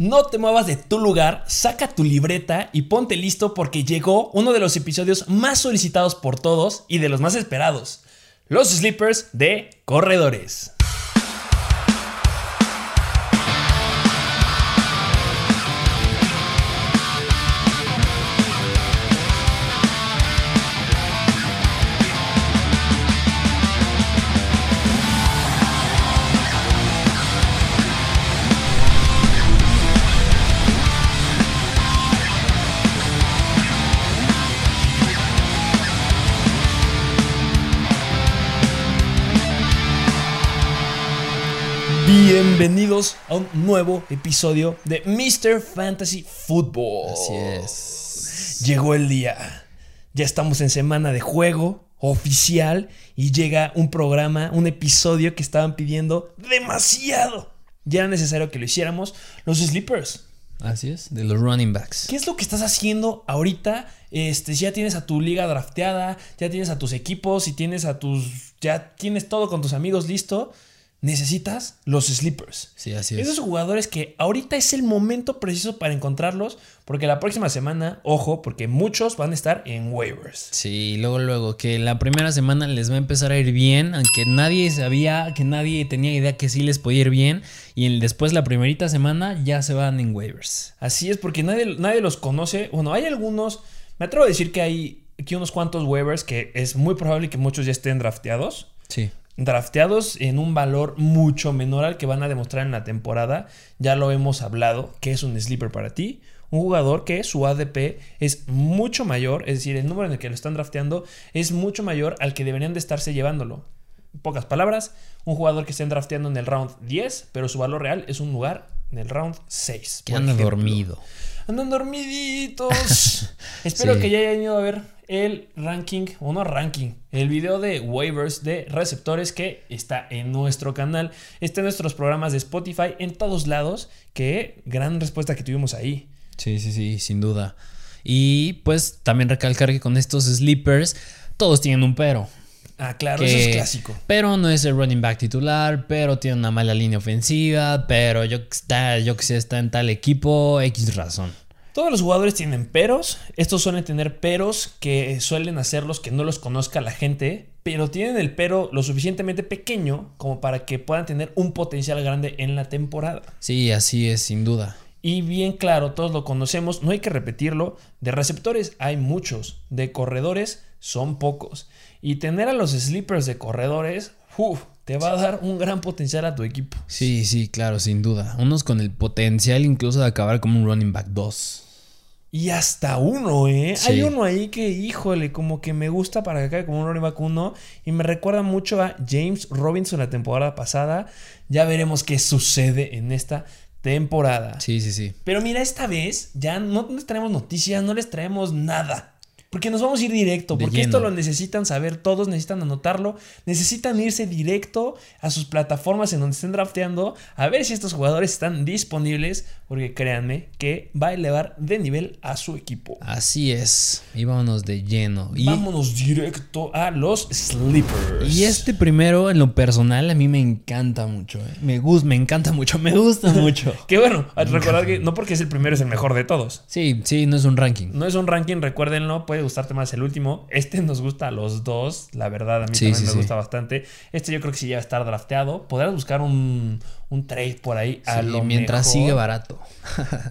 No te muevas de tu lugar, saca tu libreta y ponte listo porque llegó uno de los episodios más solicitados por todos y de los más esperados, los sleepers de corredores. Bienvenidos a un nuevo episodio de Mr. Fantasy Football. Así es. Llegó el día. Ya estamos en semana de juego oficial y llega un programa, un episodio que estaban pidiendo demasiado. Ya era necesario que lo hiciéramos. Los Sleepers. Así es, de los running backs. ¿Qué es lo que estás haciendo ahorita? Este, si ya tienes a tu liga drafteada, ya tienes a tus equipos, si tienes a tus. ya tienes todo con tus amigos listo necesitas los sleepers. Sí, así es. Esos jugadores que ahorita es el momento preciso para encontrarlos, porque la próxima semana, ojo, porque muchos van a estar en waivers. Sí, luego, luego, que la primera semana les va a empezar a ir bien, aunque nadie sabía, que nadie tenía idea que sí les podía ir bien, y después la primerita semana ya se van en waivers. Así es, porque nadie, nadie los conoce. Bueno, hay algunos, me atrevo a decir que hay aquí unos cuantos waivers que es muy probable que muchos ya estén drafteados. Sí drafteados en un valor mucho menor al que van a demostrar en la temporada. Ya lo hemos hablado, que es un sleeper para ti. Un jugador que su ADP es mucho mayor, es decir, el número en el que lo están drafteando es mucho mayor al que deberían de estarse llevándolo. En pocas palabras, un jugador que estén drafteando en el round 10, pero su valor real es un lugar en el round 6. Que anda dormido. Andan dormiditos. Espero que ya hayan ido a ver el ranking, o no ranking, el video de waivers de receptores que está en nuestro canal, está en nuestros programas de Spotify, en todos lados, que gran respuesta que tuvimos ahí. Sí, sí, sí, sin duda. Y pues también recalcar que con estos sleepers todos tienen un pero. Ah, claro, eso es clásico. Pero no es el running back titular, pero tiene una mala línea ofensiva, pero yo, yo que sé, está en tal equipo, X razón. Todos los jugadores tienen peros. Estos suelen tener peros que suelen hacerlos que no los conozca la gente, pero tienen el pero lo suficientemente pequeño como para que puedan tener un potencial grande en la temporada. Sí, así es, sin duda. Y bien claro, todos lo conocemos, no hay que repetirlo. De receptores hay muchos, de corredores son pocos. Y tener a los sleepers de corredores, uff, te va a dar un gran potencial a tu equipo. Sí, sí, claro, sin duda. Unos con el potencial incluso de acabar como un running back 2. Y hasta uno, ¿eh? Hay uno ahí que, híjole, como que me gusta para que acabe como un running back 1. Y me recuerda mucho a James Robinson la temporada pasada. Ya veremos qué sucede en esta temporada. Sí, sí, sí. Pero mira, esta vez ya no les traemos noticias, no les traemos nada. Porque nos vamos a ir directo, porque esto lo necesitan saber todos, necesitan anotarlo, necesitan irse directo a sus plataformas en donde estén drafteando a ver si estos jugadores están disponibles, porque créanme que va a elevar de nivel a su equipo. Así es, y vámonos de lleno. Y vámonos directo a los sleepers. Y este primero, en lo personal, a mí me encanta mucho, ¿eh? me gusta, me encanta mucho, me gusta mucho. que bueno, recordar que no porque es el primero es el mejor de todos. Sí, sí, no es un ranking. No es un ranking, recuérdenlo, puede gustarte más el último. Este nos gusta a los dos, la verdad, a mí también me gusta bastante. Este yo creo que sí ya va a estar drafteado. Podrás buscar un, un trade por ahí a lo mientras sigue barato.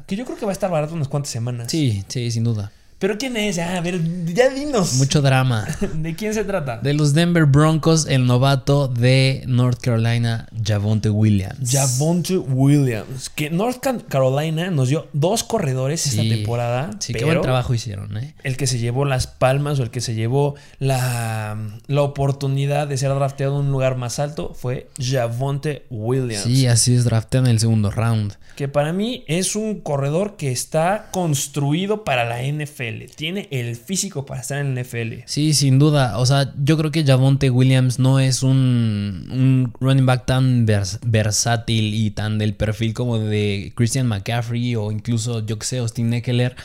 que yo creo que va a estar barato unas cuantas semanas. Sí, sí, sin duda. ¿Pero quién es? a ver, ya dinos. Mucho drama. ¿De quién se trata? De los Denver Broncos, el novato de North Carolina, Javonte Williams. Javonte Williams. Que North Carolina nos dio dos corredores esta temporada. Sí, qué buen trabajo hicieron, ¿eh? El que se llevó las palmas o el que se llevó la, la oportunidad de ser drafteado en un lugar más alto fue Javonte Williams. Sí, así es, drafteado en el segundo round. Que para mí es un corredor que está construido para la NFL. NFL. Tiene el físico para estar en NFL. Sí, sin duda. O sea, yo creo que Javonte Williams no es un, un running back tan vers- versátil y tan del perfil como de Christian McCaffrey o incluso, yo que sé, Austin Eckler.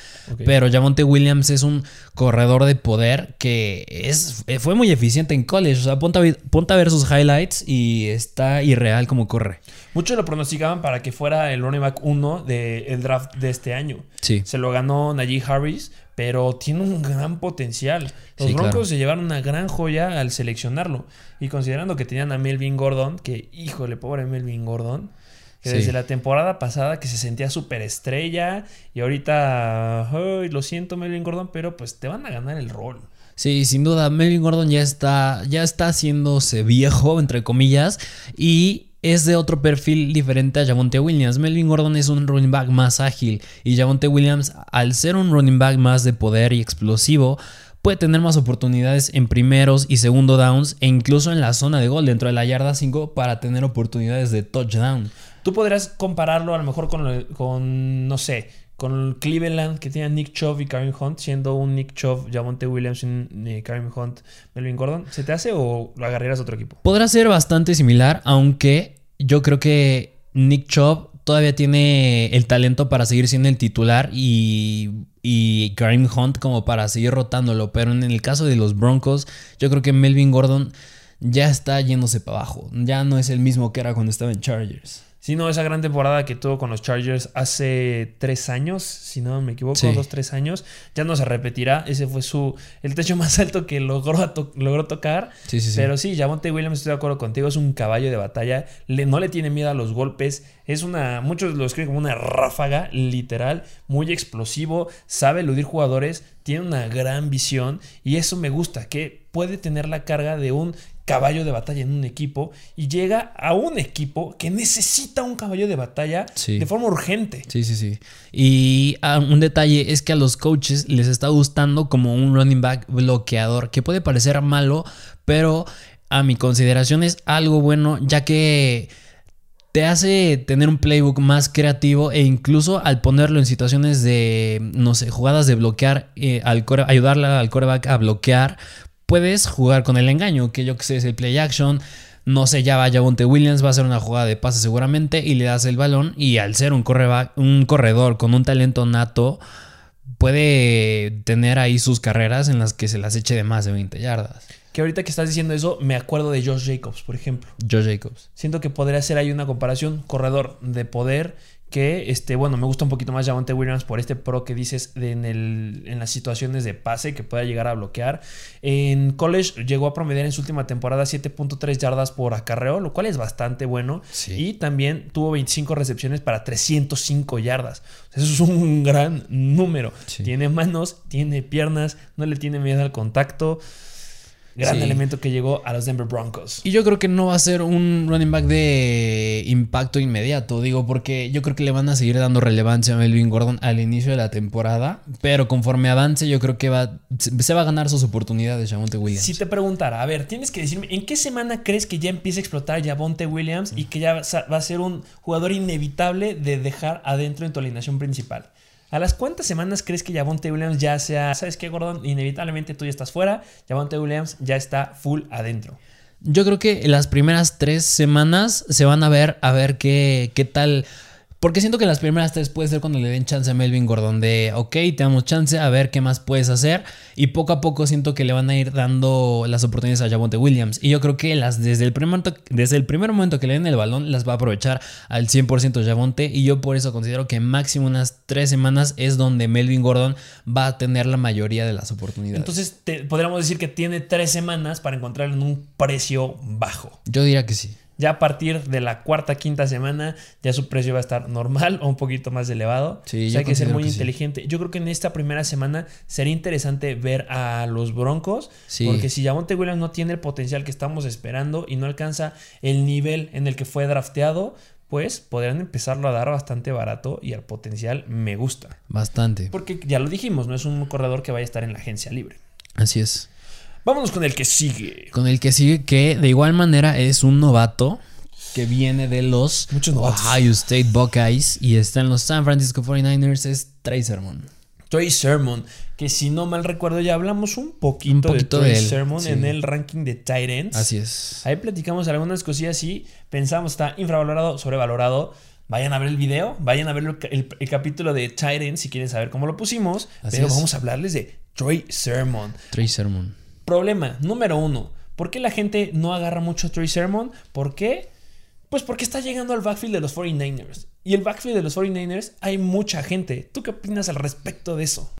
Pero Javonte Williams es un corredor de poder que es, fue muy eficiente en college. O sea, ponte a, ver- ponte a ver sus highlights y está irreal como corre. Muchos lo pronosticaban para que fuera el running back 1 del draft de este año. Sí. Se lo ganó Najee Harris, pero tiene un gran potencial. Los Sí, Broncos claro. se llevaron una gran joya al seleccionarlo. Y considerando que tenían a Melvin Gordon, que híjole, pobre Melvin Gordon, que Sí. desde la temporada pasada que se sentía súper estrella y ahorita, ay, lo siento Melvin Gordon, pero pues te van a ganar el rol. Sí, sin duda, Melvin Gordon ya está, ya está haciéndose viejo, entre comillas, y es de otro perfil diferente a Javonte Williams. Melvin Gordon es un running back más ágil y Javonte Williams, al ser un running back más de poder y explosivo, puede tener más oportunidades en primeros y segundo downs e incluso en la zona de gol dentro de la yarda 5 para tener oportunidades de touchdown. Tú podrías compararlo a lo mejor con, con no sé, con Cleveland que tiene Nick Chubb y Kareem Hunt, siendo un Nick Chubb, Javonte Williams y eh, Kareem Hunt, Melvin Gordon. ¿Se te hace o lo agarrarías a otro equipo? Podrá ser bastante similar, aunque yo creo que Nick Chubb todavía tiene el talento para seguir siendo el titular y, y Hunt como para seguir rotándolo. Pero en el caso de los Broncos, yo creo que Melvin Gordon ya está yéndose para abajo. Ya no es el mismo que era cuando estaba en Chargers. Sí, no, esa gran temporada que tuvo con los Chargers hace tres años, si no me equivoco, Sí. dos, tres años, ya no se repetirá. Ese fue su el techo más alto que logró, to- logró tocar. Sí, sí, sí. Pero sí, Javonte Williams, estoy de acuerdo contigo, es un caballo de batalla. Le- no le tiene miedo a los golpes. Es una, muchos lo escriben como una ráfaga, literal, muy explosivo, sabe eludir jugadores, tiene una gran visión y eso me gusta, que puede tener la carga de un caballo de batalla en un equipo y llega a un equipo que necesita un caballo de batalla Sí. de forma urgente. Sí, sí, sí. Y ah, un detalle es que a los coaches les está gustando como un running back bloqueador, que puede parecer malo, pero a mi consideración es algo bueno, ya que te hace tener un playbook más creativo e incluso al ponerlo en situaciones de, no sé, jugadas de bloquear, eh, al core- ayudarle al coreback a bloquear, puedes jugar con el engaño, que yo que sé es el play action. No sé, ya va Javonte Williams, va a hacer una jugada de pase seguramente y le das el balón y al ser un, correba- un corredor con un talento nato, puede tener ahí sus carreras en las que se las eche de más de 20 yardas. Que ahorita que estás diciendo eso, me acuerdo de Josh Jacobs, por ejemplo. Joe Jacobs. Siento que podría ser ahí una comparación, corredor de poder, que, este, bueno, me gusta un poquito más Javonte Williams por este pro que dices de en, el- en las situaciones de pase que pueda llegar a bloquear. En college llegó a promediar en su última temporada 7.3 yardas por acarreo, lo cual es bastante bueno. Sí. Y también tuvo 25 recepciones para 305 yardas. Eso es un gran número. Sí. Tiene manos, tiene piernas, no le tiene miedo al contacto. Gran Sí. elemento que llegó a los Denver Broncos. Y yo creo que no va a ser un running back de impacto inmediato, digo, porque yo creo que le van a seguir dando relevancia a Melvin Gordon al inicio de la temporada, pero conforme avance yo creo que va, se va a ganar sus oportunidades Javonte Williams. Si te preguntara, a ver, tienes que decirme, ¿en qué semana crees que ya empieza a explotar Javonte Williams y que ya va a ser un jugador inevitable de dejar adentro en tu alineación principal? ¿A las cuántas semanas crees que Javonte Williams ya sea, sabes qué, Gordon? Inevitablemente tú ya estás fuera, Javonte Williams ya está full adentro. Yo creo que las primeras tres semanas se van a ver a ver qué, qué tal. Porque siento que las primeras tres puede ser cuando le den chance a Melvin Gordon de, ok, te damos chance a ver qué más puedes hacer. Y poco a poco siento que le van a ir dando las oportunidades a Javonte Williams. Y yo creo que las, desde, el primer momento, desde el primer momento que le den el balón las va a aprovechar al 100% Javonte. Y yo por eso considero que máximo unas tres semanas es donde Melvin Gordon va a tener la mayoría de las oportunidades. Entonces, te- podríamos decir que tiene tres semanas para encontrarlo en un precio bajo. yo diría que sí. Ya a partir de la cuarta, quinta semana, ya su precio va a estar normal o un poquito más elevado. Sí, o sea, hay que ser muy que sí. inteligente. Yo creo que en esta primera semana sería interesante ver a los Broncos. Sí. Porque si Javonte Williams no tiene el potencial que estamos esperando y no alcanza el nivel en el que fue drafteado, pues podrían empezarlo a dar bastante barato y al potencial me gusta. Bastante. Porque ya lo dijimos, no es un corredor que vaya a estar en la agencia libre. Así es. Vámonos con el que sigue. Con el que sigue, que de igual manera es un novato que viene de los Muchos novatos. Ohio State Buckeyes y está en los San Francisco 49ers, es Trey Sermon. Trey Sermon, que si no mal recuerdo ya hablamos un poquito, Un poquito de Trey Sermon sí. en el ranking de tight ends. Así es. Ahí platicamos algunas cosillas y pensamos está infravalorado, sobrevalorado. Vayan a ver el video, vayan a ver el, el- el capítulo de tight ends si quieren saber cómo lo pusimos. Así pero es. vamos a hablarles de Trey Sermon. Trey Sermon. Problema número uno. ¿Por qué la gente no agarra mucho a Trey Sermon? ¿Por qué? Pues porque está llegando al backfield de los 49ers. Y el backfield de los 49ers hay mucha gente. ¿Tú qué opinas al respecto de eso?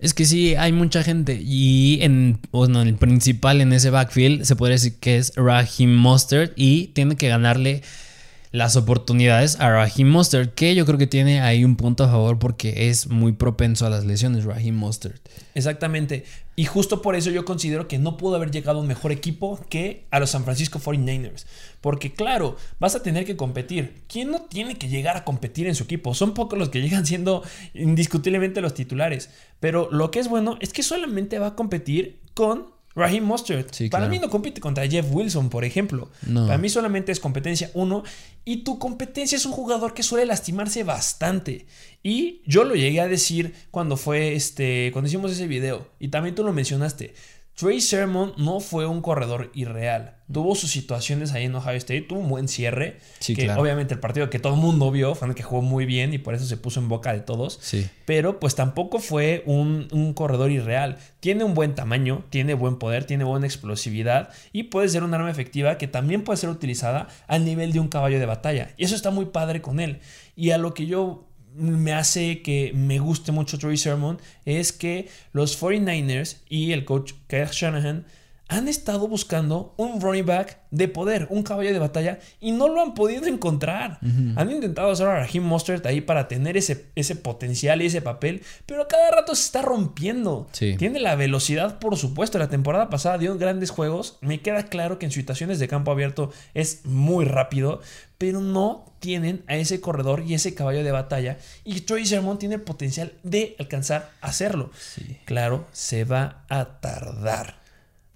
Es que sí, hay mucha gente. Y en, bueno, el principal en ese backfield se podría decir que es Raheem Mustard. Y tiene que ganarle las oportunidades a Raheem Mustard. Que yo creo que tiene ahí un punto a favor porque es muy propenso a las lesiones, Raheem Mustard. Exactamente. Y justo por eso yo considero que no pudo haber llegado un mejor equipo que a los San Francisco 49ers. Porque claro, vas a tener que competir. ¿Quién no tiene que llegar a competir en su equipo? Son pocos los que llegan siendo indiscutiblemente los titulares. Pero lo que es bueno es que solamente va a competir con Raheem Mustard. Sí, Para claro. mí no compite contra Jeff Wilson, por ejemplo. No. Para mí solamente es competencia uno. Y tu competencia es un jugador que suele lastimarse bastante. Y yo lo llegué a decir cuando fue este. Cuando hicimos ese video. Y también tú lo mencionaste. Trey Sermon no fue un corredor irreal. Tuvo sus situaciones ahí en Ohio State. Tuvo un buen cierre. Sí, que claro. obviamente el partido que todo el mundo vio fue el que jugó muy bien. Y por eso se puso en boca de todos Sí. pero pues tampoco fue un, un corredor irreal. Tiene un buen tamaño, tiene buen poder, tiene buena explosividad y puede ser un arma efectiva que también puede ser utilizada al nivel de un caballo de batalla. Y eso está muy padre con él. Y a lo que yo me hace que me guste mucho Troy Sermon es que los 49ers y el coach Kyle Shanahan han estado buscando un running back de poder, un caballo de batalla, y no lo han podido encontrar. Han intentado hacer a Raheem Mostert ahí para tener ese, ese potencial y ese papel, pero cada rato se está rompiendo. Sí. Tiene la velocidad, por supuesto. La temporada pasada dio grandes juegos. Me queda claro que en situaciones de campo abierto es muy rápido, pero no tienen a ese corredor y ese caballo de batalla. Y Troy Sermon tiene el potencial de alcanzar a hacerlo. Claro, se va a tardar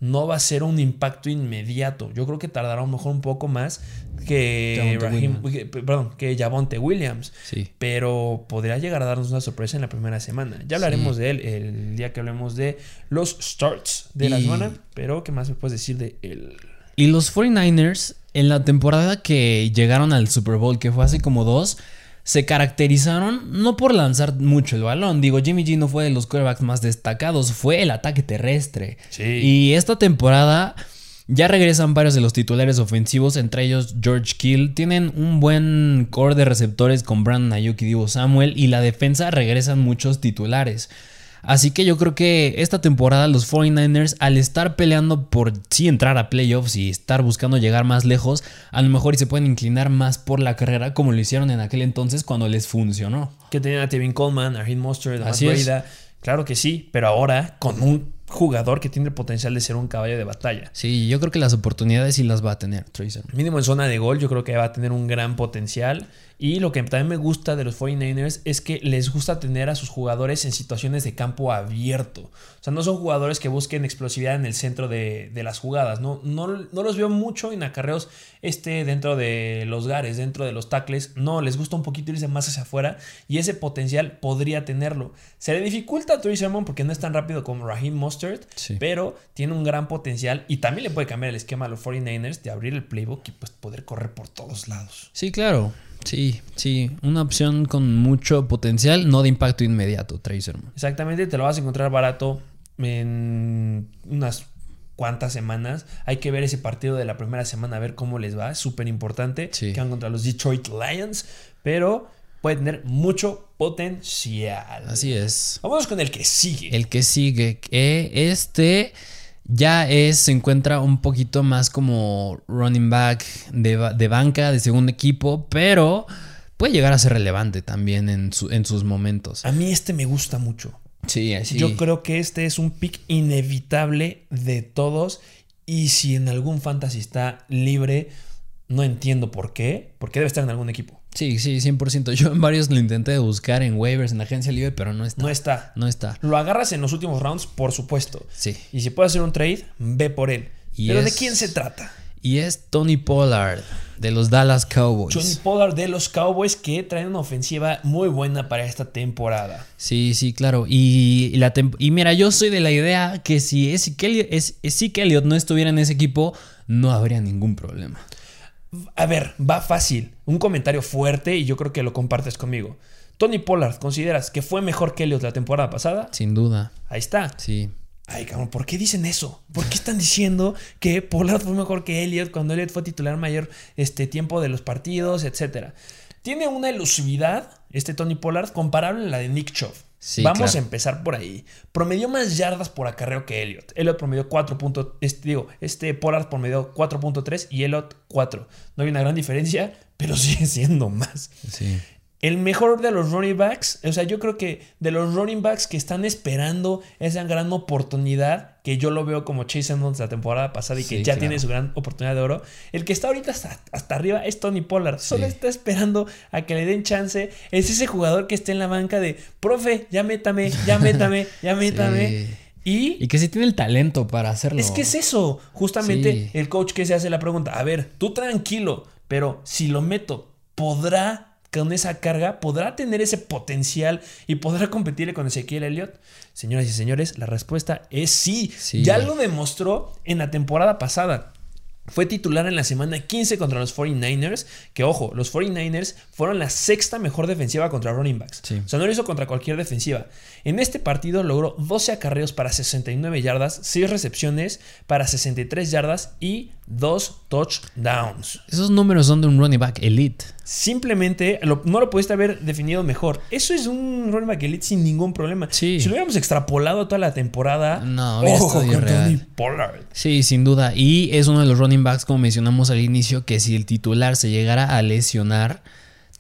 no va a ser un impacto inmediato. Yo creo que tardará a lo mejor un poco más que Williams. que- perdón, que Javonte Williams. Sí. Pero podría llegar a darnos una sorpresa en la primera semana. Ya hablaremos de él el día que hablemos de los starts de la semana. Pero, ¿qué más me puedes decir de él? Y los 49ers, en la temporada que llegaron al Super Bowl, que fue hace como dos, se caracterizaron no por lanzar mucho el balón. Digo, Jimmy G no fue de los quarterbacks más destacados, fue el ataque terrestre. Sí. Y esta temporada ya regresan varios de los titulares ofensivos, entre ellos George Kill. Tienen un buen core de receptores con Brandon Ayuk y Divo Samuel. Y la defensa regresan muchos titulares. Así que yo creo que esta temporada los 49ers, al estar peleando por sí entrar a playoffs y estar buscando llegar más lejos, a lo mejor se pueden inclinar más por la carrera como lo hicieron en aquel entonces cuando les funcionó. Que tenían a Tevin Coleman, a Raheem Mostert, a. Breida. Claro que sí, pero ahora con un jugador que tiene el potencial de ser un caballo de batalla. Sí, yo creo que las oportunidades sí las va a tener Tracer. Mínimo en zona de gol, yo creo que va a tener un gran potencial. Y lo que también me gusta de los 49ers es que les gusta tener a sus jugadores en situaciones de campo abierto. O sea, no son jugadores que busquen explosividad en el centro de, de las jugadas. No, no, no los veo mucho en acarreos este, dentro de los gares, dentro de los tackles. No, les gusta un poquito irse más hacia afuera. Y ese potencial podría tenerlo. Se le dificulta a Troy Sermon porque no es tan rápido como Raheem Mostert. Sí. Pero tiene un gran potencial. Y también le puede cambiar el esquema a los 49ers de abrir el playbook y pues poder correr por todos lados. Sí, claro. Sí, sí. Una opción con mucho potencial, no de impacto inmediato, Tracer. Exactamente, te lo vas a encontrar barato en unas cuantas semanas. Hay que ver ese partido de la primera semana, a ver cómo les va. Es súper importante. Sí. Que van contra los Detroit Lions, pero puede tener mucho potencial. Así es. Vámonos con el que sigue. El que sigue, que este ya es, se encuentra un poquito más como running back de, de banca, de segundo equipo, pero puede llegar a ser relevante también en, su- en sus momentos. A mí este me gusta mucho. Sí, así. Yo creo que este es un pick inevitable de todos. Y si en algún fantasy está libre, no entiendo por qué. Porque debe estar en algún equipo. Sí, sí, 100%. Yo en varios lo intenté buscar en waivers, en agencia libre, pero no está. No está. No está. Lo agarras en los últimos rounds, por supuesto. Sí. Y si puedes hacer un trade, ve por él. Y Pero ¿de quién se trata? Y es Tony Pollard. de los Dallas Cowboys. Tony Pollard de los Cowboys que traen una ofensiva muy buena para esta temporada. Sí, sí, claro. Y, la y mira, yo soy de la idea que si Zeke Elliott no estuviera en ese equipo, no habría ningún problema. A ver, va fácil. Un comentario fuerte y yo creo que lo compartes conmigo. Tony Pollard, ¿consideras que fue mejor que Elliott la temporada pasada? Sin duda. Ahí está. Sí. Ay, cabrón, ¿por qué dicen eso? ¿Por qué están diciendo que Pollard fue mejor que Elliott cuando Elliott fue titular mayor este, tiempo de los partidos, etcétera? Tiene una elusividad, este Tony Pollard, comparable a la de Nick Chubb. Vamos a empezar por ahí. Promedió más yardas por acarreo que Elliott. Elliott promedió 4. Este, digo, este Pollard promedió 4.3 y Elliott 4. No hay una gran diferencia, pero sigue siendo más. Sí el mejor de los running backs, o sea, yo creo que de los running backs que están esperando esa gran oportunidad, que yo lo veo como Chase Edmonds la temporada pasada y que ya tiene su gran oportunidad de oro, el que está ahorita hasta, hasta arriba es Tony Pollard. Solo está esperando a que le den chance. Es ese jugador que está en la banca de, profe, ya métame, ya métame, ya métame. Y, y, que sí tiene el talento para hacerlo. Es que es eso. Justamente el coach que se hace la pregunta, a ver, tú tranquilo, pero si lo meto, ¿podrá con esa carga podrá tener ese potencial y podrá competir con Ezequiel Elliott? Señoras y señores, la respuesta es sí. Ya lo demostró en la temporada pasada. Fue titular en la semana 15 contra los 49ers, que ojo, los 49ers fueron la sexta mejor defensiva contra running backs. O sea, no lo hizo contra cualquier defensiva. En este partido logró 12 acarreos para 69 yardas, 6 recepciones para 63 yardas y 2 touchdowns. Esos números son de un running back elite. Simplemente no lo pudiste haber definido mejor. Eso es un running back elite sin ningún problema. Si lo hubiéramos extrapolado toda la temporada, no, ojo con Tony Pollard. Sí, sin duda. Y es uno de los running backs, como mencionamos al inicio, que si el titular se llegara a lesionar,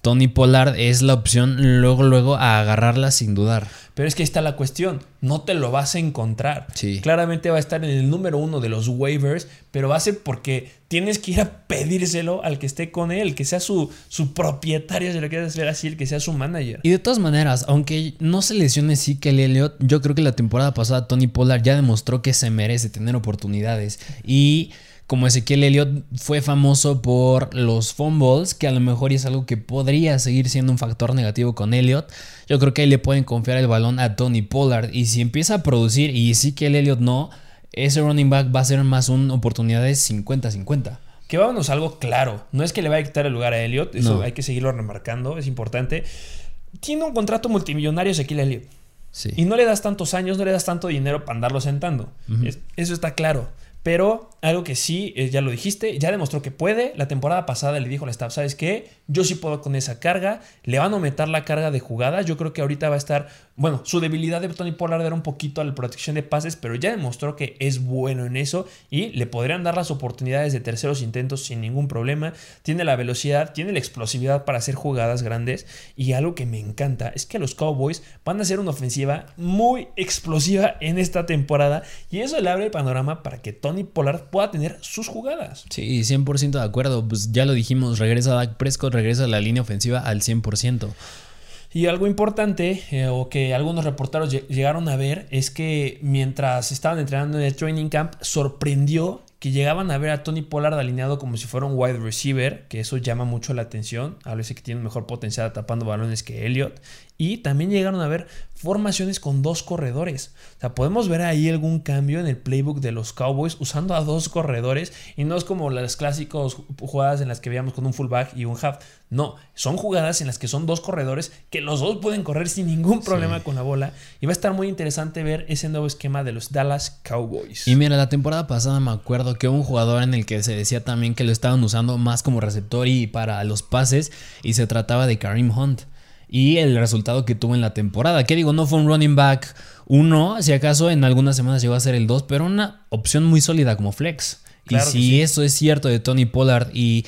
Tony Pollard es la opción luego, luego a agarrarla sin dudar. Pero es que ahí está la cuestión, no te lo vas a encontrar. Sí. Claramente va a estar en el número uno de los waivers, pero va a ser porque tienes que ir a pedírselo al que esté con él, que sea su, su propietario, si lo quieres ver así, el que sea su manager. Y de todas maneras, aunque no se lesione sí que el Elliot, yo creo que la temporada pasada Tony Pollard ya demostró que se merece tener oportunidades. Y como Ezequiel Elliott fue famoso por los fumbles, que a lo mejor es algo que podría seguir siendo un factor negativo con Elliott. Yo creo que ahí le pueden confiar el balón a Tony Pollard. Y si empieza a producir y Ezequiel Elliott no, ese running back va a ser más una oportunidad de 50-50. Que vámonos a algo claro. No es que le vaya a quitar el lugar a Elliott, eso hay que seguirlo remarcando, es importante. Tiene un contrato multimillonario Ezequiel Elliott. Sí. Y no le das tantos años, no le das tanto dinero para andarlo sentando. eso está claro. Pero algo que sí, eh, ya lo dijiste, ya demostró que puede. La temporada pasada le dijo al staff, ¿sabes qué? Yo sí puedo con esa carga. Le van a aumentar la carga de jugadas. Yo creo que ahorita va a estar, bueno, su debilidad de Tony Pollard era un poquito a la protección de pases, pero ya demostró que es bueno en eso y le podrían dar las oportunidades de terceros intentos sin ningún problema. Tiene la velocidad, tiene la explosividad para hacer jugadas grandes y algo que me encanta es que los Cowboys van a hacer una ofensiva muy explosiva en esta temporada y eso le abre el panorama para que Tony Pollard pueda tener sus jugadas. Sí, 100% de acuerdo. Pues ya lo dijimos, regresa Dak Prescott, regresa a la línea ofensiva al 100%. Y algo importante, eh, o que algunos reporteros llegaron a ver, es que mientras estaban entrenando en el training camp, sorprendió que llegaban a ver a Tony Pollard alineado como si fuera un wide receiver, que eso llama mucho la atención. A veces que tiene un mejor potencial tapando balones que Elliott. Y también llegaron a ver formaciones con dos corredores. O sea, podemos ver ahí algún cambio en el playbook de los Cowboys usando a dos corredores y no es como las clásicas jugadas en las que veíamos con un fullback y un half. No, son jugadas en las que son dos corredores que los dos pueden correr sin ningún problema con la bola. Y va a estar muy interesante ver ese nuevo esquema de los Dallas Cowboys. Y mira, la temporada pasada me acuerdo que un jugador en el que se decía también que lo estaban usando más como receptor y para los pases y se trataba de Karim Hunt y el resultado que tuvo en la temporada. Que digo, no fue un running back 1, si acaso en algunas semanas llegó a ser el 2, pero una opción muy sólida como flex. y si eso es cierto de Tony Pollard y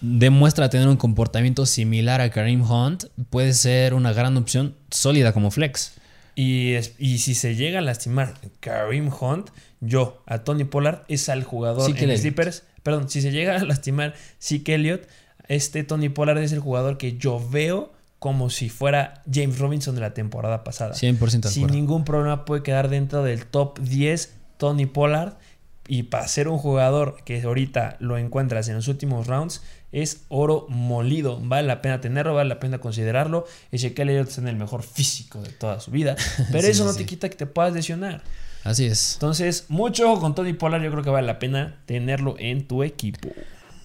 demuestra tener un comportamiento similar a Kareem Hunt, puede ser una gran opción sólida como flex. Y, y si se llega a lastimar Kareem Hunt, yo a Tony Pollard es al jugador en en Slippers. Perdón, si se llega a lastimar Zeke Elliott, este Tony Pollard es el jugador que yo veo como si fuera James Robinson de la temporada pasada. 100% Sin ningún problema puede quedar dentro del top 10 Tony Pollard. y para ser un jugador que ahorita lo encuentras en los últimos rounds, es oro molido. Vale la pena tenerlo, vale la pena considerarlo. Ezequiel Elliott está en el mejor físico de toda su vida. Pero Sí, eso no sí. te quita que te puedas lesionar. Así es. Entonces, mucho ojo con Tony Pollard. Yo creo que vale la pena tenerlo en tu equipo.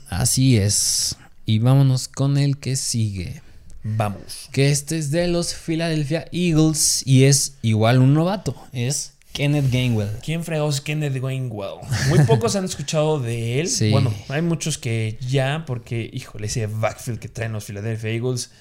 Así es. Y vámonos con el que sigue. Vamos. Que este es de los Philadelphia Eagles y es igual un novato. Es Kenneth Gainwell. ¿Quién fregó es Kenneth Gainwell? Muy pocos han escuchado de él. Sí. Bueno, hay muchos que ya, porque, híjole, ese backfield que traen los Philadelphia Eagles,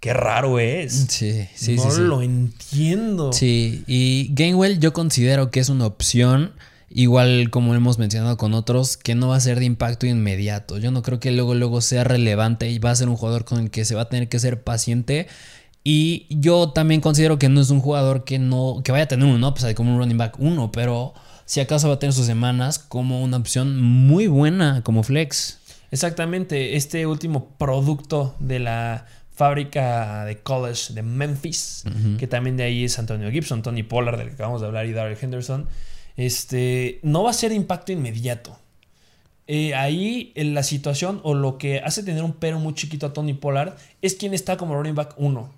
qué raro es. Sí, sí, no sí. sí. lo entiendo. Sí, y Gainwell yo considero que es una opción, igual como hemos mencionado con otros, que no va a ser de impacto inmediato. Yo no creo que luego, luego sea relevante y va a ser un jugador con el que se va a tener que ser paciente. Y yo también considero que no es un jugador que no, que vaya a tener un upside como un running back uno, pero si acaso va a tener sus semanas como una opción muy buena como flex. Exactamente, este último producto de la fábrica de college de Memphis, que también de ahí es Antonio Gibson, Tony Pollard, del que acabamos de hablar, y Darrell Henderson, este, no va a ser impacto inmediato. Eh, ahí en la situación o lo que hace tener un pero muy chiquito a Tony Pollard es quien está como running back 1,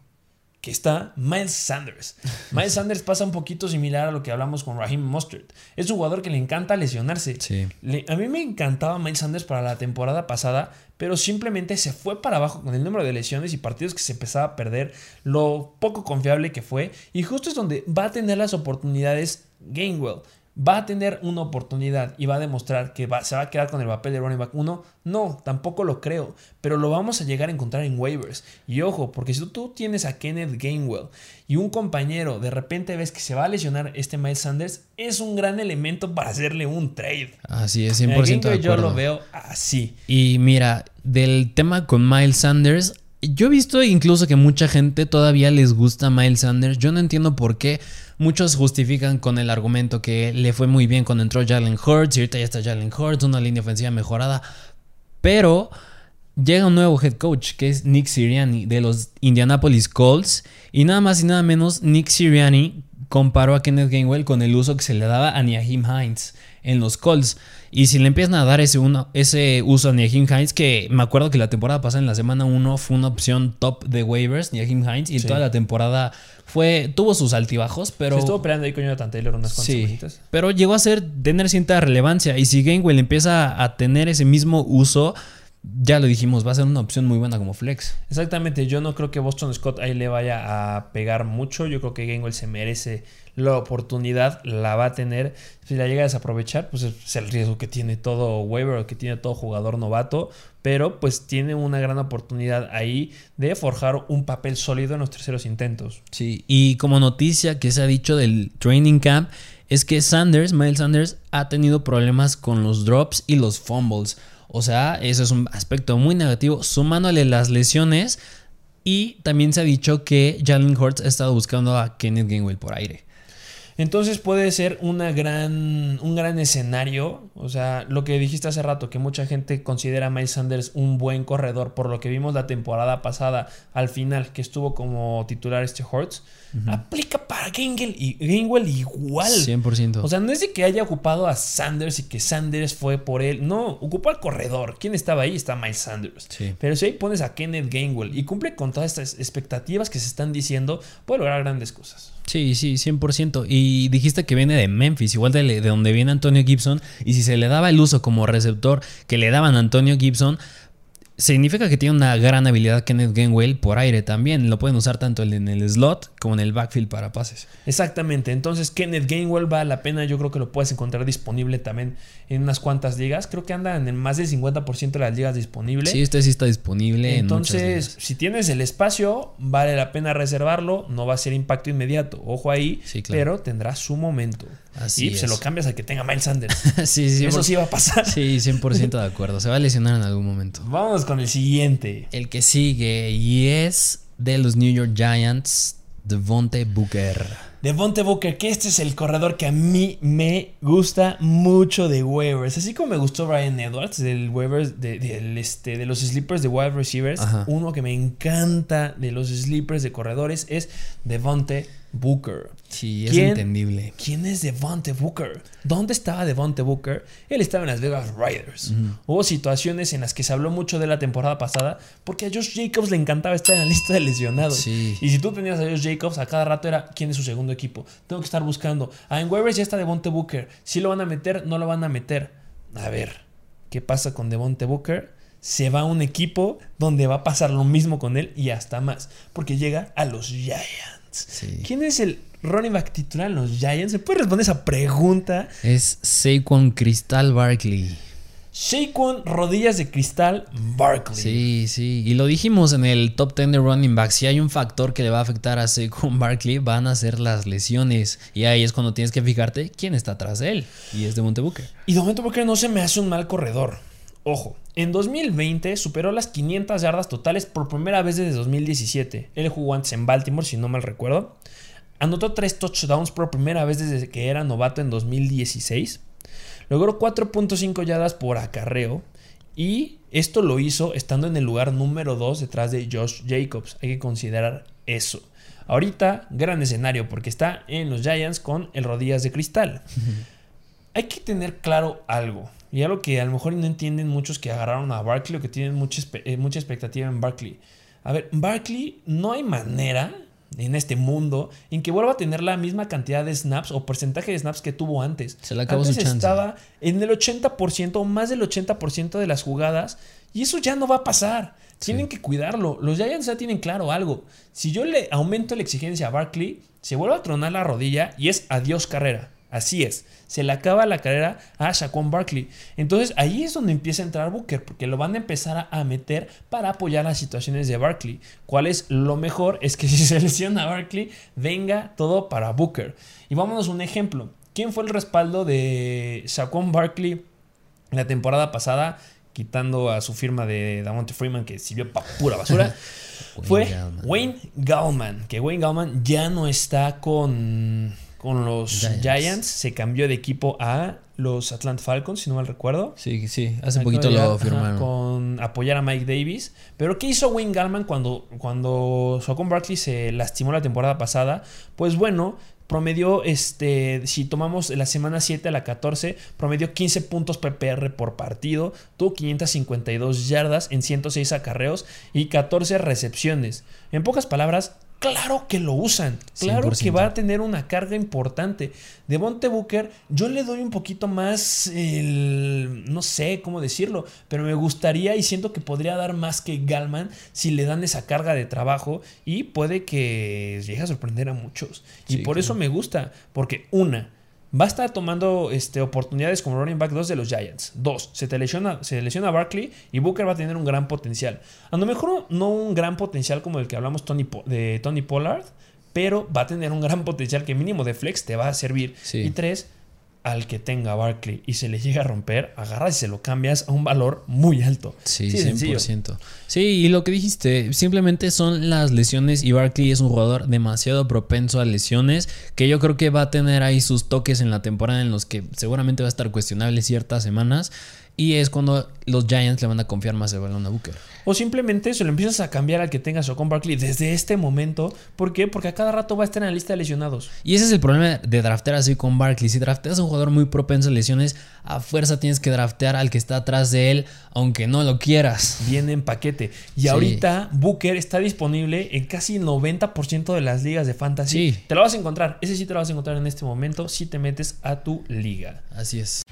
que está Miles Sanders. Miles Sanders pasa un poquito similar a lo que hablamos con Raheem Mostert. Es un jugador que le encanta lesionarse. Sí. Le- a mí me encantaba Miles Sanders para la temporada pasada, pero simplemente se fue para abajo con el número de lesiones y partidos que se empezaba a perder, lo poco confiable que fue, y justo es donde va a tener las oportunidades Gainwell. ¿Va a tener una oportunidad y va a demostrar que va- se va a quedar con el papel de running back 1? No, tampoco lo creo, pero lo vamos a llegar a encontrar en waivers. Y ojo, porque si tú tienes a Kenneth Gainwell y un compañero de repente ves que se va a lesionar este Miles Sanders, es un gran elemento para hacerle un trade. Así es, Mira, 100% de Gainwell yo acuerdo. lo veo así. Y mira, del tema con Miles Sanders, yo he visto incluso que mucha gente todavía les gusta Miles Sanders. Yo no entiendo por qué. Muchos justifican con el argumento que le fue muy bien cuando entró Jalen Hurts y ahorita ya está Jalen Hurts, una línea ofensiva mejorada. Pero llega un nuevo head coach que es Nick Sirianni de los Indianapolis Colts. Y nada más y nada menos, Nick Sirianni comparó a Kenneth Gainwell con el uso que se le daba a Niahim Hines en los Colts. Y si le empiezan a dar ese, uno, ese uso a Niahim Hines, que me acuerdo que la temporada pasada, en la semana 1, fue una opción top de waivers, Niahim Hines, y Sí. toda la temporada fue, tuvo sus altibajos, pero... Se estuvo peleando ahí con Jonathan Taylor unas cuantas Sí, pero llegó a ser tener cierta relevancia. Y si Gainwell empieza a tener ese mismo uso, ya lo dijimos, va a ser una opción muy buena como flex. Exactamente, yo no creo que Boston Scott ahí le vaya a pegar mucho. Yo creo que Gainwell se merece la oportunidad, la va a tener. Si la llega a desaprovechar, pues es el riesgo que tiene todo waiver que tiene todo jugador novato. Pero pues tiene una gran oportunidad ahí de forjar un papel sólido en los terceros intentos. Sí, y como noticia que se ha dicho del training camp es que Sanders, Miles Sanders, ha tenido problemas con los drops y los fumbles. O sea, eso es un aspecto muy negativo, sumándole las lesiones. Y también se ha dicho que Jalen Hurts ha estado buscando a Kenneth Gainwell por aire. Entonces puede ser una gran, un gran escenario. O sea, lo que dijiste hace rato, que mucha gente considera a Miles Sanders un buen corredor, por lo que vimos la temporada pasada al final, que estuvo como titular este Hortz, aplica para Gainwell, y Gainwell igual. 100%. O sea, no es de que haya ocupado a Sanders y que Sanders fue por él. No, ocupó al corredor. ¿Quién estaba ahí? Está Miles Sanders. Sí. Pero si ahí pones a Kenneth Gainwell y cumple con todas estas expectativas que se están diciendo, puede lograr grandes cosas. Sí, sí, 100%. Y dijiste que viene de Memphis, igual de, de donde viene Antonio Gibson. Y si se le daba el uso como receptor que le daban a Antonio Gibson, significa que tiene una gran habilidad Kenneth Gainwell por aire también. Lo pueden usar tanto en el slot como en el backfield para pases. Exactamente, entonces Kenneth Gainwell vale la pena, yo creo que lo puedes encontrar disponible también en unas cuantas ligas, creo que anda en más del 50% de las ligas disponibles. Sí, este sí está disponible Entonces, si tienes el espacio, vale la pena reservarlo, no va a ser impacto inmediato, ojo ahí, Sí, claro. pero tendrá su momento. Así y se lo cambias al que tenga Miles Sanders. sí, sí, Eso sí va a pasar. Sí, 100% de acuerdo. Se va a lesionar en algún momento. Vamos con el siguiente. El que sigue y es de los New York Giants, Devontae Booker. Devonte Booker, que este es el corredor que a mí me gusta mucho de waivers. Así como me gustó Brian Edwards del waivers de, este, de los sleepers de wide receivers. Uno que me encanta de los sleepers de corredores es Devonte Booker. Sí, es entendible. ¿Quién es Devonte Booker? ¿Dónde estaba Devonte Booker? Él estaba en las Vegas Riders. Hubo situaciones en las que se habló mucho de la temporada pasada porque a Josh Jacobs le encantaba estar en la lista de lesionados. Y si tú tenías a Josh Jacobs, a cada rato era quién es su segundo equipo. Tengo que estar buscando. Ah, en waivers ya está Devonte Booker. Si lo van a meter, no lo van a meter. A ver, ¿qué pasa con Devonte Booker? Se va a un equipo donde va a pasar lo mismo con él y hasta más. Porque llega a los Giants. ¿Quién es el running back titular en los Giants? ¿Se puede responder esa pregunta? Es Saquon Cristal Barkley. Saquon Rodillas de Cristal Barkley. Sí, sí. Y lo dijimos en el top 10 de running back. Si hay un factor que le va a afectar a Saquon Barkley, van a ser las lesiones. Y ahí es cuando tienes que fijarte quién está atrás de él. Y es de Montebuque. Y de Montebuque no se me hace un mal corredor. Ojo, en 2020 superó las 500 yardas totales por primera vez desde 2017. Él jugó antes en Baltimore, si no mal recuerdo. Anotó 3 touchdowns por primera vez desde que era novato en 2016. Logró 4.5 yardas por acarreo. Y esto lo hizo estando en el lugar número 2 detrás de Josh Jacobs. Hay que considerar eso. Ahorita, gran escenario porque está en los Giants con el rodillas de cristal. Hay que tener claro algo. Y algo que a lo mejor no entienden muchos que agarraron a Barkley o que tienen mucha, eh, mucha expectativa en Barkley. A ver, Barkley no hay manera en este mundo en que vuelva a tener la misma cantidad de snaps o porcentaje de snaps que tuvo antes. Se le acabó antes su chance. estaba en el 80% o más del 80% de las jugadas y eso ya no va a pasar. Tienen que cuidarlo. Los Giants ya tienen claro algo. Si yo le aumento la exigencia a Barkley, se vuelve a tronar la rodilla y es adiós carrera. Así es. Se le acaba la carrera a Shaquan Barkley. Entonces ahí es donde empieza a entrar Booker, porque lo van a empezar a meter para apoyar las situaciones de Barkley. ¿Cuál es lo mejor? Es que si se lesiona a Barkley, venga todo para Booker. Y vámonos a un ejemplo. ¿Quién fue el respaldo de Shaquan Barkley la temporada pasada? Quitando a su firma de Damonte Freeman, que sirvió para pura basura. fue Wayne Gallman. Que Wayne Gallman ya no está con con los Giants. se cambió de equipo a los Atlanta Falcons, si no mal recuerdo. Sí, sí, hace un poquito lo firmaron. con apoyar a Mike Davis. Pero ¿qué hizo Wayne Gallman cuando, cuando Socon Barkley se lastimó la temporada pasada? Pues bueno, promedió, este, si tomamos la semana 7 a la 14, promedió 15 puntos PPR por partido, tuvo 552 yardas en 106 acarreos y 14 recepciones. En pocas palabras, Claro que lo usan. Claro que va a tener una carga importante. De Monte Booker, yo le doy un poquito más el. No sé cómo decirlo, pero me gustaría y siento que podría dar más que Galman si le dan esa carga de trabajo y puede que llegue a sorprender a muchos. Y por eso me gusta, porque una va a estar tomando este, oportunidades como running back 2 de los Giants. Dos, se, te lesiona, se lesiona Barkley y Booker va a tener un gran potencial. A lo mejor no un gran potencial como el que hablamos Tony, de Tony Pollard, pero va a tener un gran potencial que mínimo de flex te va a servir. Y tres, al que tenga Barkley y se le llega a romper, agarras y se lo cambias a un valor muy alto. Sí, 100%. Sí, y lo que dijiste, simplemente son las lesiones y Barkley es un jugador demasiado propenso a lesiones que yo creo que va a tener ahí sus toques en la temporada en los que seguramente va a estar cuestionable ciertas semanas y es cuando los Giants le van a confiar más el balón a Booker. O simplemente se lo empiezas a cambiar al que tenga con Barkley desde este momento. ¿Por qué? Porque a cada rato va a estar en la lista de lesionados. Y ese es el problema de draftear así con Barkley. Si drafteas a un jugador muy propenso a lesiones, a fuerza tienes que draftear al que está atrás de él, aunque no lo quieras. Viene en paquete. Y ahorita Booker está disponible en casi 90% de las ligas de fantasy. Sí. Te lo vas a encontrar. Ese sí te lo vas a encontrar en este momento si te metes a tu liga. Así es.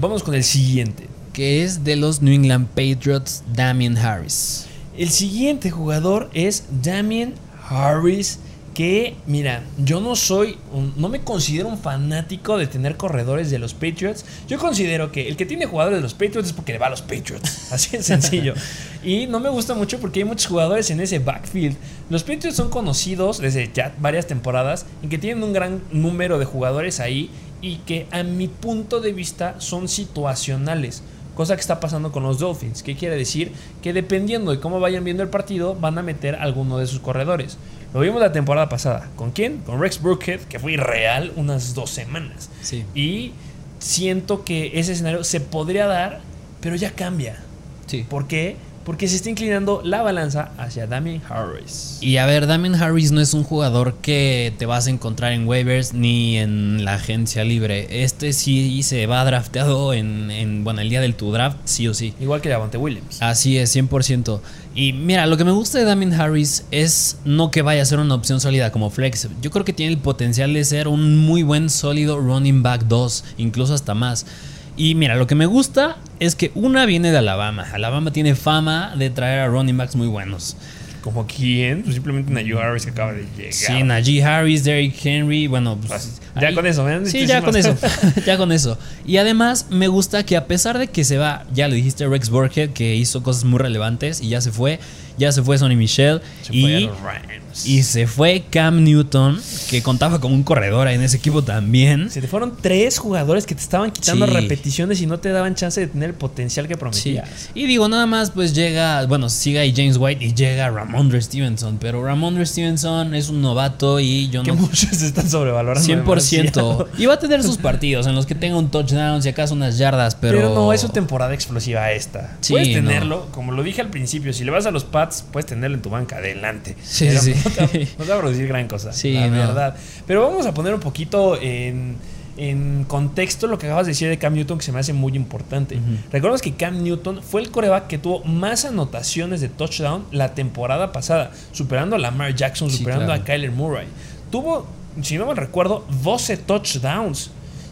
Vamos con el siguiente. Que es de los New England Patriots, Damien Harris. El siguiente jugador es Damien Harris. Que, mira, yo no soy, no me considero un fanático de tener corredores de los Patriots. Yo considero que el que tiene jugadores de los Patriots es porque le va a los Patriots. Así de sencillo. y no me gusta mucho porque hay muchos jugadores en ese backfield. Los Patriots son conocidos desde ya varias temporadas en que tienen un gran número de jugadores ahí y que a mi punto de vista son situacionales. Cosa que está pasando con los Dolphins. ¿Qué quiere decir? Que dependiendo de cómo vayan viendo el partido, van a meter alguno de sus corredores. Lo vimos la temporada pasada. ¿Con quién? Con Rex Burkhead, que fue irreal unas dos semanas. Sí. Y siento que ese escenario se podría dar, pero ya cambia. Sí. ¿Por qué? Porque se está inclinando la balanza hacia Damien Harris. Y a ver, Damien Harris no es un jugador que te vas a encontrar en waivers ni en la agencia libre. Este sí se va drafteado en, en bueno, el día del tu draft, sí o sí. Igual que Javante Williams. Así es, 100%. Y mira, lo que me gusta de Damien Harris es no que vaya a ser una opción sólida como flex. Yo creo que tiene el potencial de ser un muy buen sólido running back 2, incluso hasta más. Y mira, lo que me gusta es que una viene de Alabama. Alabama tiene fama de traer a running backs muy buenos. ¿Como quién? Pues simplemente Najee Harris que acaba de llegar. Sí, Najee Harris, Derrick Henry, bueno, pues, Ya ahí- con eso, ¿ven? Sí, ya con eso. ya con eso. Y además me gusta que a pesar de que se va, ya lo dijiste, Rex Burkhead, que hizo cosas muy relevantes y ya se fue, ya se fue Sonny Michel Se y, fue. Y se fue Cam Newton, que contaba como un corredor en ese equipo también. Se te fueron tres jugadores que te estaban quitando Sí. repeticiones y no te daban chance de tener el potencial que Sí. prometías. Y digo, nada más pues llega, bueno, sigue ahí James White y llega Ramondre Stevenson, pero Ramondre Stevenson es un novato y yo Que no muchos están sobrevalorando. 100%. demasiado. Y va a tener sus partidos en los que tenga un touchdown, si acaso unas yardas, pero. Pero, no, es su temporada explosiva esta. Sí, puedes no. tenerlo, como lo dije al principio, si le vas a los Pats, puedes tenerlo en tu banca adelante. Sí, Pero sí. No, te, va- no a producir gran cosa, Sí, la no. verdad. Pero vamos a poner un poquito en, en contexto lo que acabas de decir de Cam Newton, que se me hace muy importante. Recuerdas que Cam Newton fue el coreback que tuvo más anotaciones de touchdown la temporada pasada, superando a Lamar Jackson, Sí, superando claro. a Kyler Murray. Tuvo, si no me recuerdo, 12 touchdowns.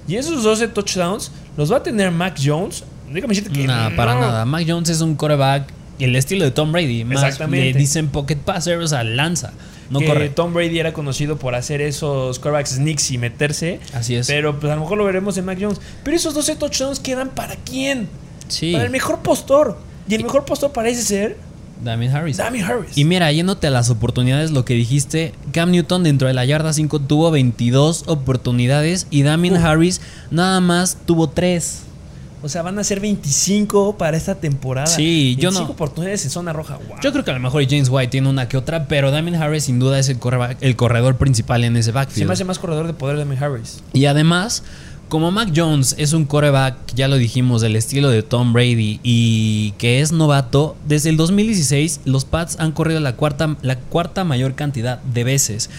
Y esos 12 touchdowns los va a tener Mac Jones. Dígame que Nada, para no. nada. Mac Jones es un coreback, el estilo de Tom Brady. Más Exactamente. Le dicen pocket passer, o sea, lanza. No que corre. Tom Brady era conocido por hacer esos quarterbacks sneaks y meterse. Así es. Pero pues a lo mejor lo veremos en Mac Jones. Pero esos 12 touchdowns quedan para quién? sí. Para el mejor postor. Y el mejor postor parece ser Damien Harris. Damien Harris. Y mira, yéndote a las oportunidades, lo que dijiste, Cam Newton dentro de la yarda 5 tuvo 22 oportunidades y Damien. Harris nada más tuvo 3. O sea, van a ser 25 para esta temporada. Sí, yo no- 25 oportunidades en zona roja. Wow. Yo creo que a lo mejor James White tiene una que otra, pero Damien Harris sin duda es el, correba- el corredor principal en ese Se backfield. me hace más corredor de poder Damien Harris. Y además, como Mac Jones es un coreback, ya lo dijimos, del estilo de Tom Brady y que es novato, desde el 2016 los Pats han corrido la cuarta, la cuarta mayor cantidad de veces.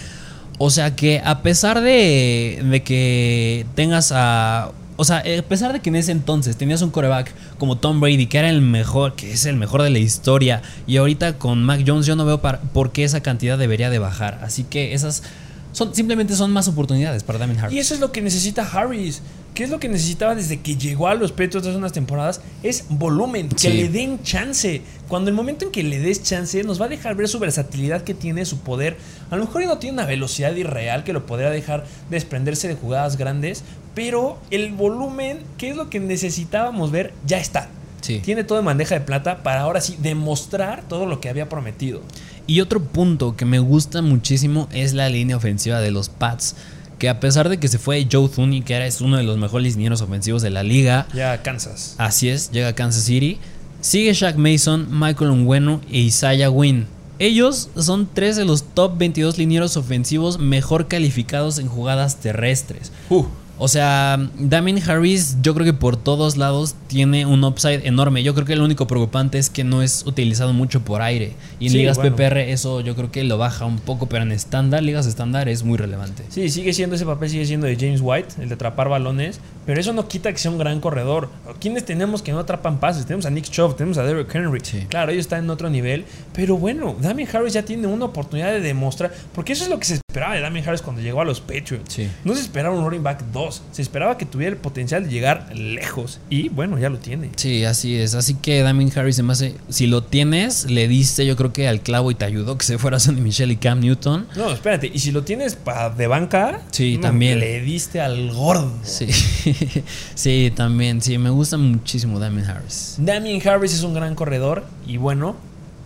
O sea que a pesar de, de que tengas a... O sea, a pesar de que en ese entonces tenías un coreback como Tom Brady, que era el mejor, que es el mejor de la historia, y ahorita con Mac Jones yo no veo por qué esa cantidad debería de bajar. Así que esas son, simplemente son más oportunidades para Damien Harris. Y eso es lo que necesita Harris. ¿Qué es lo que necesitaba desde que llegó a los Patriots hace unas temporadas? Es volumen, que le den chance. Cuando el momento en que le des chance, nos va a dejar ver su versatilidad que tiene, su poder. A lo mejor no tiene una velocidad irreal que lo podría dejar desprenderse de jugadas grandes, pero el volumen, que es lo que necesitábamos ver, ya está. Sí. Tiene todo en bandeja de plata para ahora sí demostrar todo lo que había prometido. Y otro punto que me gusta muchísimo es la línea ofensiva de los Pats. Que a pesar de que se fue Joe Thuney, que era es uno de los mejores linieros ofensivos de la liga, Ya Kansas. así es, llega a Kansas City. Sigue Shaq Mason, Michael Onwenu e Isaiah Wynn. Ellos son tres de los top 22 linieros ofensivos mejor calificados en jugadas terrestres. Uh, O sea, Damien Harris, yo creo que por todos lados tiene un upside enorme. Yo creo que lo único preocupante es que no es utilizado mucho por aire. Y en Sí, ligas bueno. PPR eso yo creo que lo baja un poco, pero en estándar, ligas estándar es muy relevante. Sí, sigue siendo ese papel, sigue siendo de James White, el de atrapar balones, pero eso no quita que sea un gran corredor. ¿Quiénes tenemos que no atrapan pases? Tenemos a Nick Chubb, tenemos a Derrick Henry. Sí. Claro, ellos están en otro nivel, pero bueno, Damien Harris ya tiene una oportunidad de demostrar, porque eso es lo que se esperaba de Damien Harris cuando llegó a los Patriots. Sí. No se esperaba un running back 2, se esperaba que tuviera el potencial de llegar lejos y bueno, ya lo tiene. Sí, así es. Así que Damien Harris hace. Si lo tienes, le diste, yo creo que al clavo y te ayudó que se fuera Sonny Michelle y Cam Newton. No, espérate, y si lo tienes pa- de banca, Sí, no, también. le diste al gordo. Sí, sí, también. Sí, me gusta muchísimo Damien Harris. Damien Harris es un gran corredor y bueno,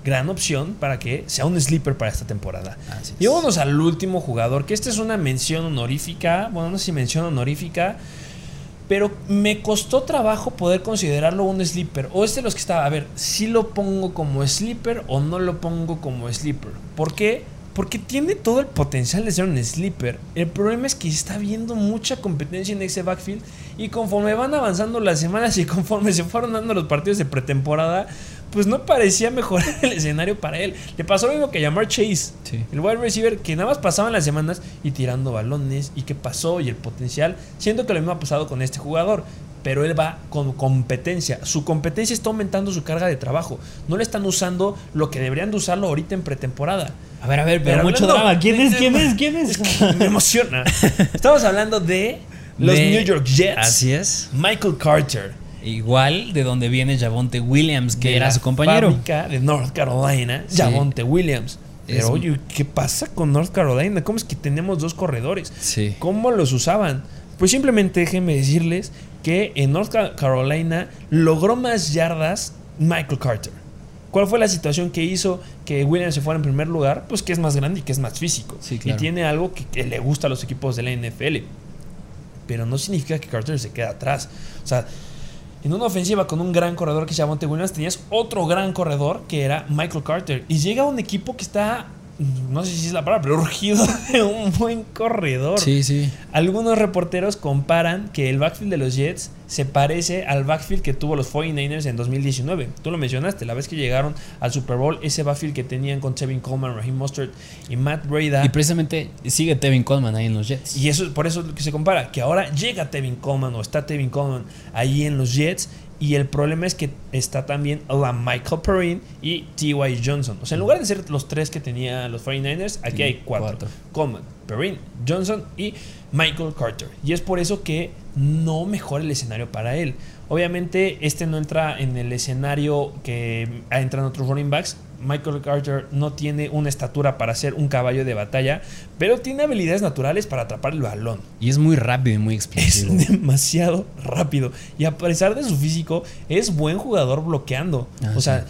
gran opción para que sea un sleeper para esta temporada. Es. Y vámonos al último jugador, que esta es una mención honorífica, bueno, no sé si mención honorífica, pero me costó trabajo poder considerarlo un sleeper. O este de los que estaba, a ver, si lo pongo como sleeper o no lo pongo como sleeper. ¿Por qué? Porque tiene todo el potencial de ser un sleeper. El problema es que está viendo mucha competencia en ese backfield. Y conforme van avanzando las semanas y conforme se fueron dando los partidos de pretemporada, pues no parecía mejorar el escenario para él. Le pasó lo mismo que a Jamar Chase, Sí. el wide receiver, que nada más pasaban las semanas y tirando balones y qué pasó y el potencial. Siento que lo mismo ha pasado con este jugador. Pero él va con competencia. Su competencia está aumentando su carga de trabajo. No le están usando lo que deberían de usarlo ahorita en pretemporada. A ver, a ver, pero, Pero mucho hablando- drama. ¿Quién es? ¿Quién es? ¿Quién es? Me emociona. Estamos hablando de los De- New York Jets. Así es. Michael Carter. Igual de donde viene Javonte Williams, que de era la su compañero. fábrica de North Carolina, Sí. Javonte Williams. Pero Es- oye, ¿qué pasa con North Carolina? ¿Cómo es que tenemos dos corredores? Sí. ¿Cómo los usaban? Pues simplemente déjenme decirles que en North Ca- Carolina logró más yardas Michael Carter. ¿Cuál fue la situación que hizo que Williams se fuera en primer lugar? Pues que es más grande y que es más físico. Sí, claro. Y tiene algo que, que le gusta a los equipos de la NFL. Pero no significa que Carter se quede atrás. O sea, en una ofensiva con un gran corredor que se llama Monte Williams, tenías otro gran corredor que era Michael Carter. Y llega un equipo que está, no sé si es la palabra, pero urgido de un buen corredor. Sí, sí. Algunos reporteros comparan que el backfield de los Jets se parece al backfield que tuvo los 49ers en 2019. Tú lo mencionaste, la vez que llegaron al Super Bowl, ese backfield que tenían con Tevin Coleman, Raheem Mostert y Matt Breda. Y precisamente sigue Tevin Coleman ahí en los Jets. Y eso por eso es lo que se compara, que ahora llega Tevin Coleman o está Tevin Coleman ahí en los Jets y el problema es que está también la Michael Perrin y T.Y. Johnson. O sea, en lugar de ser los tres que tenía los 49ers, aquí Sí, hay cuatro. cuatro. Coleman, Perrin, Johnson y Michael Carter. Y es por eso que no mejora el escenario para él. Obviamente este no entra en el escenario que entran otros running backs. Michael Carter no tiene una estatura para ser un caballo de batalla, pero tiene habilidades naturales para atrapar el balón. Y es muy rápido y muy Es explosivo. demasiado rápido. Y a pesar de su físico, es buen jugador bloqueando. Ah, o sea, sí.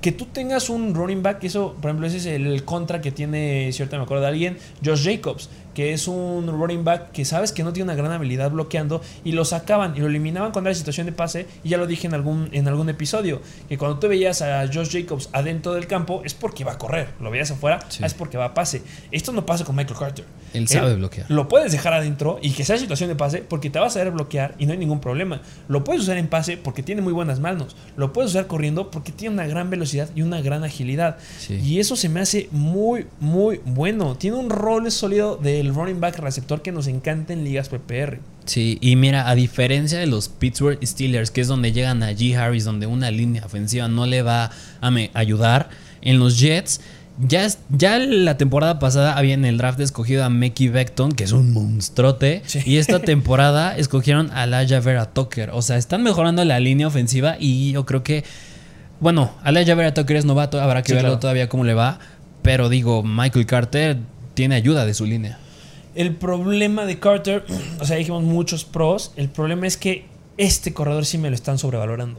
que tú tengas un running back, eso, por ejemplo, ese es el, contra que tiene, cierta me acuerdo de alguien, Josh Jacobs, que es un running back que sabes que no tiene una gran habilidad bloqueando y lo sacaban y lo eliminaban cuando era situación de pase. Y ya lo dije en algún, en algún episodio, que cuando tú veías a Josh Jacobs adentro del campo es porque va a correr, lo veías afuera, Sí. es porque va a pase. Esto no pasa con Michael Carter. Él sabe bloquear. Lo puedes dejar adentro y que sea situación de pase porque te vas a saber bloquear y no hay ningún problema. Lo puedes usar en pase porque tiene muy buenas manos. Lo puedes usar corriendo porque tiene una gran velocidad y una gran agilidad. Sí. Y eso se me hace muy, muy bueno. Tiene un rol sólido del running back receptor que nos encanta en ligas PPR. Sí, y mira, a diferencia de los Pittsburgh Steelers, que es donde llegan a G. Harris, donde una línea ofensiva no le va a me- ayudar, en los Jets, ya, ya la temporada pasada había en el draft escogido a Mickey Beckton, que es un monstruote, Sí. y esta temporada escogieron a Laia Vera Tucker. O sea, están mejorando la línea ofensiva y yo creo que, bueno, Laia Vera Tucker es novato, habrá que Sí, verlo claro. todavía cómo le va, pero digo, Michael Carter tiene ayuda de su línea. El problema de Carter, o sea, dijimos muchos pros. El problema es que este corredor sí me lo están sobrevalorando.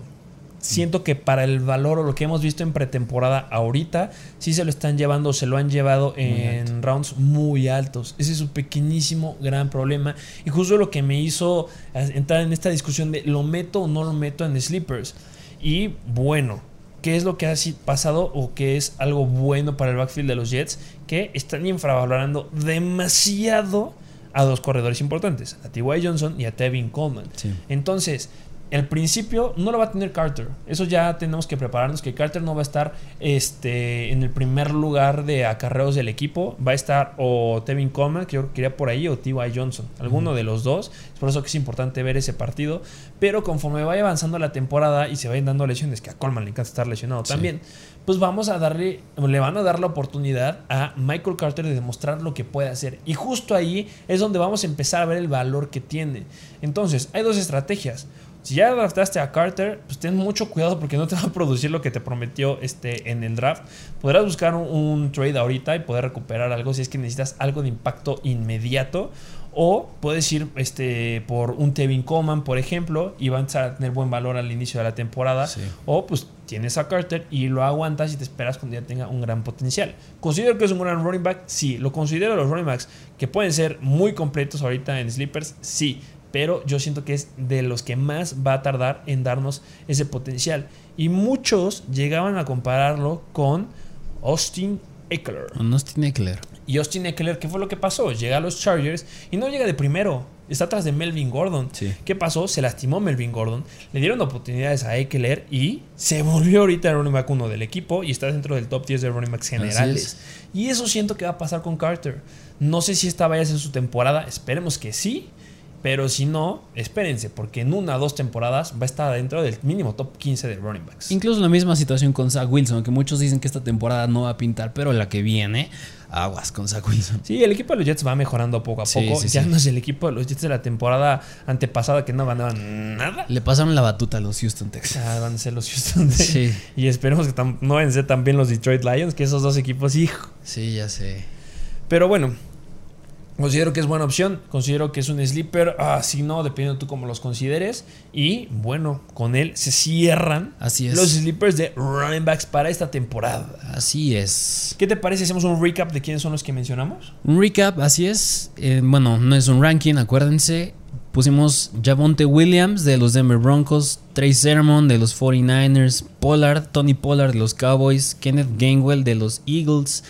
Siento que para el valor o lo que hemos visto en pretemporada ahorita, sí se lo están llevando, se lo han llevado en rounds muy altos. Ese es un pequeñísimo gran problema. Y justo lo que me hizo entrar en esta discusión de lo meto o no lo meto en sleepers. Y bueno, ¿qué es lo que ha pasado o qué es algo bueno para el backfield de los Jets? Que están infravalorando demasiado a dos corredores importantes, a T.Y. Johnson y a Tevin Coleman. Sí. Entonces, el principio no lo va a tener Carter. Eso ya tenemos que prepararnos que Carter no va a estar este, en el primer lugar de acarreos del equipo. Va a estar o Tevin Coleman, que yo creo que iría por ahí, o T.Y. Johnson. Alguno de los dos. Es por eso que es importante ver ese partido. Pero conforme vaya avanzando la temporada y se vayan dando lesiones, que a Coleman le encanta estar lesionado Sí. también, pues vamos a darle, le van a dar la oportunidad a Michael Carter de demostrar lo que puede hacer. Y justo ahí es donde vamos a empezar a ver el valor que tiene. Entonces, hay dos estrategias. Si ya draftaste a Carter, pues ten mucho cuidado porque no te va a producir lo que te prometió este, en el draft. Podrás buscar un, un trade ahorita y poder recuperar algo si es que necesitas algo de impacto inmediato. O puedes ir este, por un Tevin Coleman, por ejemplo, y vas a tener buen valor al inicio de la temporada. Sí. O pues tienes a Carter y lo aguantas y te esperas cuando ya tenga un gran potencial. ¿Considero que es un gran running back? Sí. ¿Lo considero los running backs que pueden ser muy completos ahorita en sleepers? Sí. Pero yo siento que es de los que más va a tardar en darnos ese potencial. Y muchos llegaban a compararlo con Austin Eckler. Austin Eckler. Y Austin Eckler, ¿qué fue lo que pasó? Llega a los Chargers y no llega de primero. Está atrás de Melvin Gordon. Sí. ¿Qué pasó? Se lastimó Melvin Gordon. Le dieron oportunidades a Eckler y se volvió ahorita el running back uno del equipo y está dentro del top 10 de running backs generales. Y eso siento que va a pasar con Carter. No sé si esta vaya a ser su temporada. Esperemos que sí. Pero si no, espérense, porque en una o dos temporadas va a estar dentro del mínimo top 15 de running backs. Incluso la misma situación con Zach Wilson, que muchos dicen que esta temporada no va a pintar, pero la que viene, aguas con Zach Wilson. Sí, el equipo de los Jets va mejorando poco a Sí, poco. sí, ya sí. no es el equipo de los Jets de la temporada antepasada que no ganaban nada. Le pasaron la batuta a los Houston Texans. Ah, van a ser los Houston. Sí. Y esperemos que no vayan a ser también los Detroit Lions, que esos dos equipos, hijo. Sí, ya sé. Pero bueno, considero que es buena opción. Considero que es un sleeper. Ah, si no, dependiendo tú cómo los consideres. Y bueno, con él se cierran Así es. los sleepers de running backs para esta temporada. Así es. ¿Qué te parece si hacemos un recap de quiénes son los que mencionamos? Un recap, así es. Eh, bueno, no es un ranking, acuérdense. Pusimos Javonte Williams de los Denver Broncos, Trey Sermon de los 49ers, Pollard, Tony Pollard de los Cowboys, Kenneth Gainwell de los Eagles,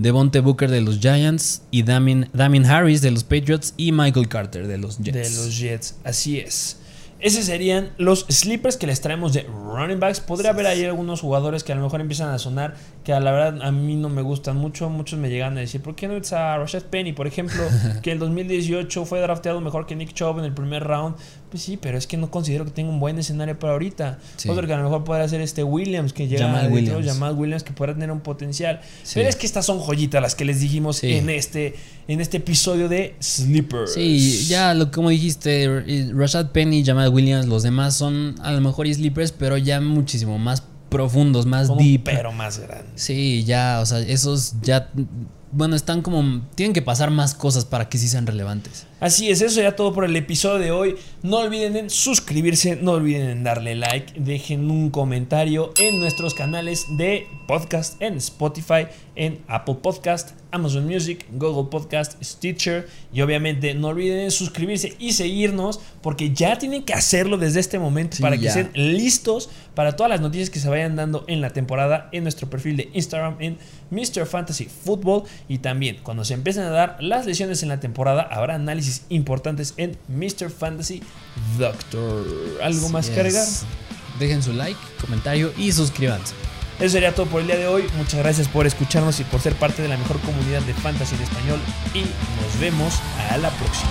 Devonte Booker de los Giants y Damien, Damien Harris de los Patriots y Michael Carter de los Jets. De los Jets, así es. Esos serían los sleepers que les traemos de running backs. Podría haber ahí algunos jugadores que a lo mejor empiezan a sonar, que a la verdad a mí no me gustan mucho. Muchos me llegan a decir, ¿por qué no es a Rashad Penny, por ejemplo, que el 2018 fue drafteado mejor que Nick Chubb en el primer round? Pues sí, pero es que no considero que tenga un buen escenario para ahorita. Sí. Otro que a lo mejor puede ser este Williams, que llega Jamal Williams. Jamal Williams, que pueda tener un potencial. Sí. Pero es que estas son joyitas las que les dijimos Sí. en, este, en este episodio de Sleepers. Sí, ya lo como dijiste, Rashad Penny, Jamal Williams, los demás son a lo mejor sleepers, pero ya muchísimo más profundos, más deep. pero más grande. Sí, ya, o sea, esos ya, bueno, están como, tienen que pasar más cosas para que sí sean relevantes. Así es, eso sería todo por el episodio de hoy. No olviden en suscribirse, no olviden en darle like, dejen un comentario en nuestros canales de podcast en Spotify, en Apple Podcast, Amazon Music, Google Podcast, Stitcher y obviamente no olviden en suscribirse y seguirnos porque ya tienen que hacerlo desde este momento Sí, para que ya. estén listos para todas las noticias que se vayan dando en la temporada en nuestro perfil de Instagram en Mr. Fantasy Football y también cuando se empiecen a dar las lesiones en la temporada habrá análisis importantes en Mr. Fantasy Doctor. ¿Algo más Así que agregar? es. Dejen su like, comentario y suscríbanse. Eso sería todo por el día de hoy. Muchas gracias por escucharnos y por ser parte de la mejor comunidad de fantasy en español y nos vemos a la próxima.